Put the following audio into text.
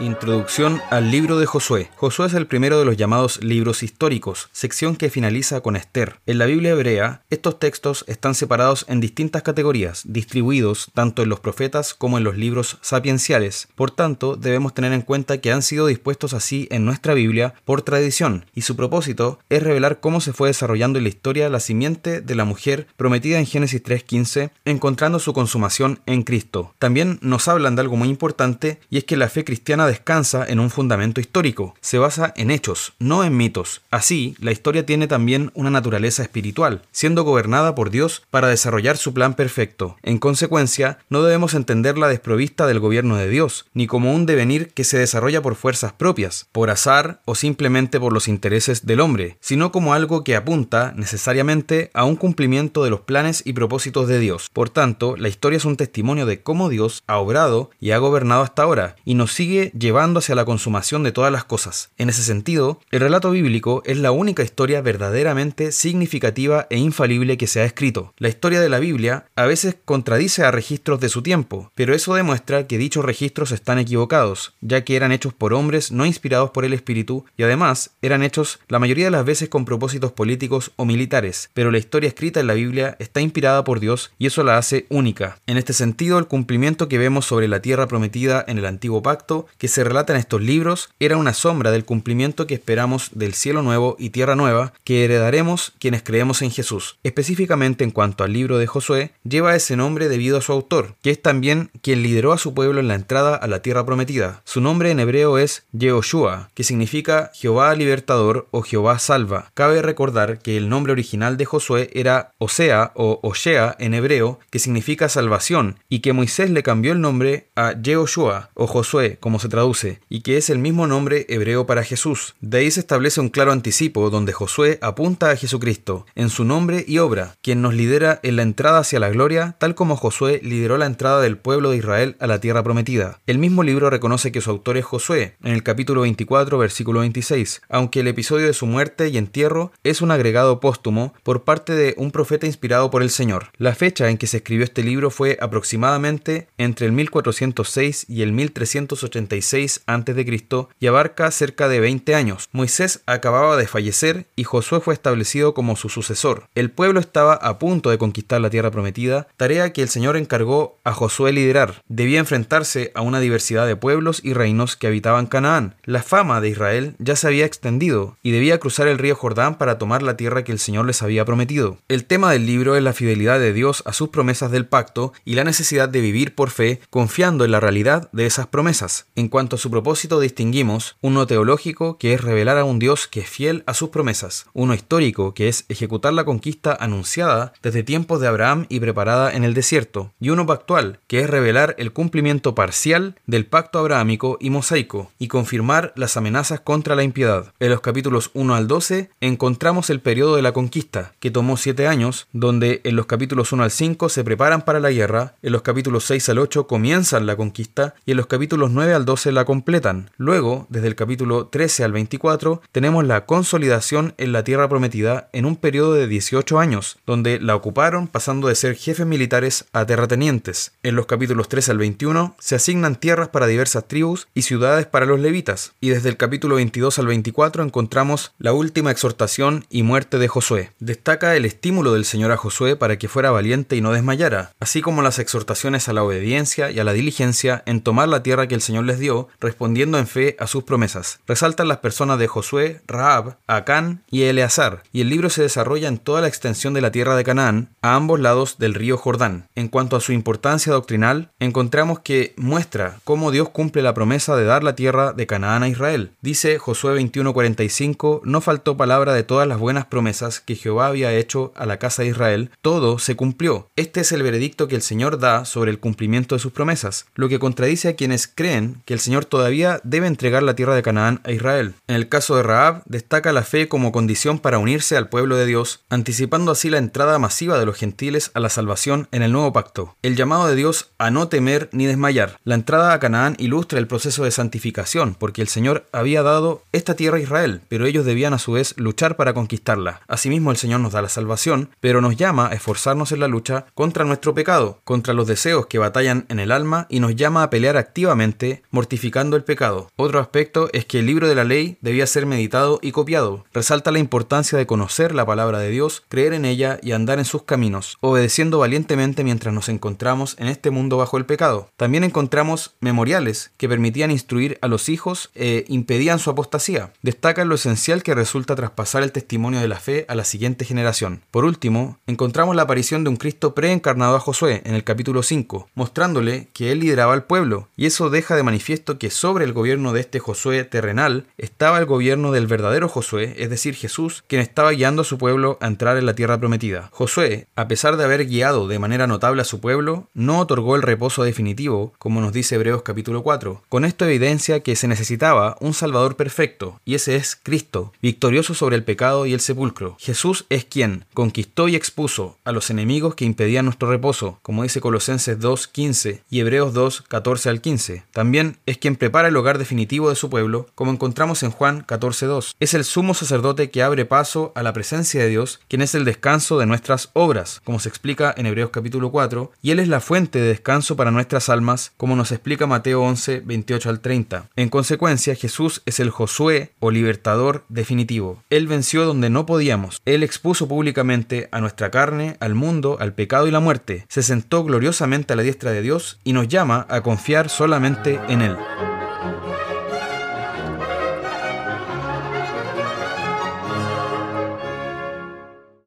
Introducción al libro de Josué. Josué es el primero de los llamados libros históricos, sección que finaliza con Esther. En la Biblia hebrea, estos textos están separados en distintas categorías, distribuidos tanto en los profetas como en los libros sapienciales. Por tanto, debemos tener en cuenta que han sido dispuestos así en nuestra Biblia por tradición, y su propósito es revelar cómo se fue desarrollando en la historia la simiente de la mujer prometida en Génesis 3.15, encontrando su consumación en Cristo. También nos hablan de algo muy importante, y es que la fe cristiana descansa en un fundamento histórico, se basa en hechos, no en mitos. Así, la historia tiene también una naturaleza espiritual, siendo gobernada por Dios para desarrollar su plan perfecto. En consecuencia, no debemos entenderla desprovista del gobierno de Dios, ni como un devenir que se desarrolla por fuerzas propias, por azar o simplemente por los intereses del hombre, sino como algo que apunta necesariamente a un cumplimiento de los planes y propósitos de Dios. Por tanto, la historia es un testimonio de cómo Dios ha obrado y ha gobernado hasta ahora, y nos sigue llevando hacia la consumación de todas las cosas. En ese sentido, el relato bíblico es la única historia verdaderamente significativa e infalible que se ha escrito. La historia de la Biblia a veces contradice a registros de su tiempo, pero eso demuestra que dichos registros están equivocados, ya que eran hechos por hombres no inspirados por el Espíritu y además eran hechos la mayoría de las veces con propósitos políticos o militares, pero la historia escrita en la Biblia está inspirada por Dios y eso la hace única. En este sentido, el cumplimiento que vemos sobre la tierra prometida en el antiguo pacto, que se relata en estos libros era una sombra del cumplimiento que esperamos del cielo nuevo y tierra nueva que heredaremos quienes creemos en Jesús. Específicamente en cuanto al libro de Josué, lleva ese nombre debido a su autor, que es también quien lideró a su pueblo en la entrada a la tierra prometida. Su nombre en hebreo es Yehoshua, que significa Jehová libertador o Jehová salva. Cabe recordar que el nombre original de Josué era Osea o Oshea en hebreo, que significa salvación, y que Moisés le cambió el nombre a Yehoshua o Josué, como se traduce, y que es el mismo nombre hebreo para Jesús. De ahí se establece un claro anticipo donde Josué apunta a Jesucristo, en su nombre y obra, quien nos lidera en la entrada hacia la gloria, tal como Josué lideró la entrada del pueblo de Israel a la tierra prometida. El mismo libro reconoce que su autor es Josué, en el capítulo 24, versículo 26, aunque el episodio de su muerte y entierro es un agregado póstumo por parte de un profeta inspirado por el Señor. La fecha en que se escribió este libro fue aproximadamente entre el 1406 y el 1386 a.C. y abarca cerca de 20 años. Moisés acababa de fallecer y Josué fue establecido como su sucesor. El pueblo estaba a punto de conquistar la tierra prometida, tarea que el Señor encargó a Josué liderar. Debía enfrentarse a una diversidad de pueblos y reinos que habitaban Canaán. La fama de Israel ya se había extendido y debía cruzar el río Jordán para tomar la tierra que el Señor les había prometido. El tema del libro es la fidelidad de Dios a sus promesas del pacto y la necesidad de vivir por fe confiando en la realidad de esas promesas. En cuanto a su propósito distinguimos uno teológico que es revelar a un Dios que es fiel a sus promesas, uno histórico que es ejecutar la conquista anunciada desde tiempos de Abraham y preparada en el desierto, y uno pactual que es revelar el cumplimiento parcial del pacto abrahámico y mosaico y confirmar las amenazas contra la impiedad. En los capítulos 1 al 12 encontramos el periodo de la conquista, que tomó 7 años, donde en los capítulos 1 al 5 se preparan para la guerra, en los capítulos 6 al 8 comienzan la conquista y en los capítulos 9 al 12 se la completan. Luego, desde el capítulo 13 al 24, tenemos la consolidación en la tierra prometida en un periodo de 18 años, donde la ocuparon pasando de ser jefes militares a terratenientes. En los capítulos 13 al 21 se asignan tierras para diversas tribus y ciudades para los levitas. Y desde el capítulo 22 al 24 encontramos la última exhortación y muerte de Josué. Destaca el estímulo del Señor a Josué para que fuera valiente y no desmayara, así como las exhortaciones a la obediencia y a la diligencia en tomar la tierra que el Señor les dio respondiendo en fe a sus promesas. Resaltan las personas de Josué, Rahab, Acán y Eleazar, y el libro se desarrolla en toda la extensión de la tierra de Canaán, a ambos lados del río Jordán. En cuanto a su importancia doctrinal, encontramos que muestra cómo Dios cumple la promesa de dar la tierra de Canaán a Israel. Dice Josué 21:45, no faltó palabra de todas las buenas promesas que Jehová había hecho a la casa de Israel, todo se cumplió. Este es el veredicto que el Señor da sobre el cumplimiento de sus promesas, lo que contradice a quienes creen que el Señor todavía debe entregar la tierra de Canaán a Israel. En el caso de Raab, destaca la fe como condición para unirse al pueblo de Dios, anticipando así la entrada masiva de los gentiles a la salvación en el nuevo pacto. El llamado de Dios a no temer ni desmayar. La entrada a Canaán ilustra el proceso de santificación, porque el Señor había dado esta tierra a Israel, pero ellos debían a su vez luchar para conquistarla. Asimismo, el Señor nos da la salvación, pero nos llama a esforzarnos en la lucha contra nuestro pecado, contra los deseos que batallan en el alma y nos llama a pelear activamente, el pecado. Otro aspecto es que el libro de la ley debía ser meditado y copiado. Resalta la importancia de conocer la palabra de Dios, creer en ella y andar en sus caminos, obedeciendo valientemente mientras nos encontramos en este mundo bajo el pecado. También encontramos memoriales que permitían instruir a los hijos e impedían su apostasía. Destacan lo esencial que resulta traspasar el testimonio de la fe a la siguiente generación. Por último, encontramos la aparición de un Cristo preencarnado a Josué en el capítulo 5, mostrándole que él lideraba al pueblo, y eso deja de manifiesto que sobre el gobierno de este Josué terrenal estaba el gobierno del verdadero Josué, es decir, Jesús, quien estaba guiando a su pueblo a entrar en la tierra prometida. Josué, a pesar de haber guiado de manera notable a su pueblo, no otorgó el reposo definitivo, como nos dice Hebreos capítulo 4. Con esto evidencia que se necesitaba un Salvador perfecto, y ese es Cristo, victorioso sobre el pecado y el sepulcro. Jesús es quien conquistó y expuso a los enemigos que impedían nuestro reposo, como dice Colosenses 2.15 y Hebreos 2.14 al 15. También es quien prepara el hogar definitivo de su pueblo, como encontramos en Juan 14.2. Es el sumo sacerdote que abre paso a la presencia de Dios, quien es el descanso de nuestras obras, como se explica en Hebreos capítulo 4, y Él es la fuente de descanso para nuestras almas, como nos explica Mateo 11, 28 al 30. En consecuencia, Jesús es el Josué o libertador definitivo. Él venció donde no podíamos. Él expuso públicamente a nuestra carne, al mundo, al pecado y la muerte. Se sentó gloriosamente a la diestra de Dios y nos llama a confiar solamente en Él. Bye.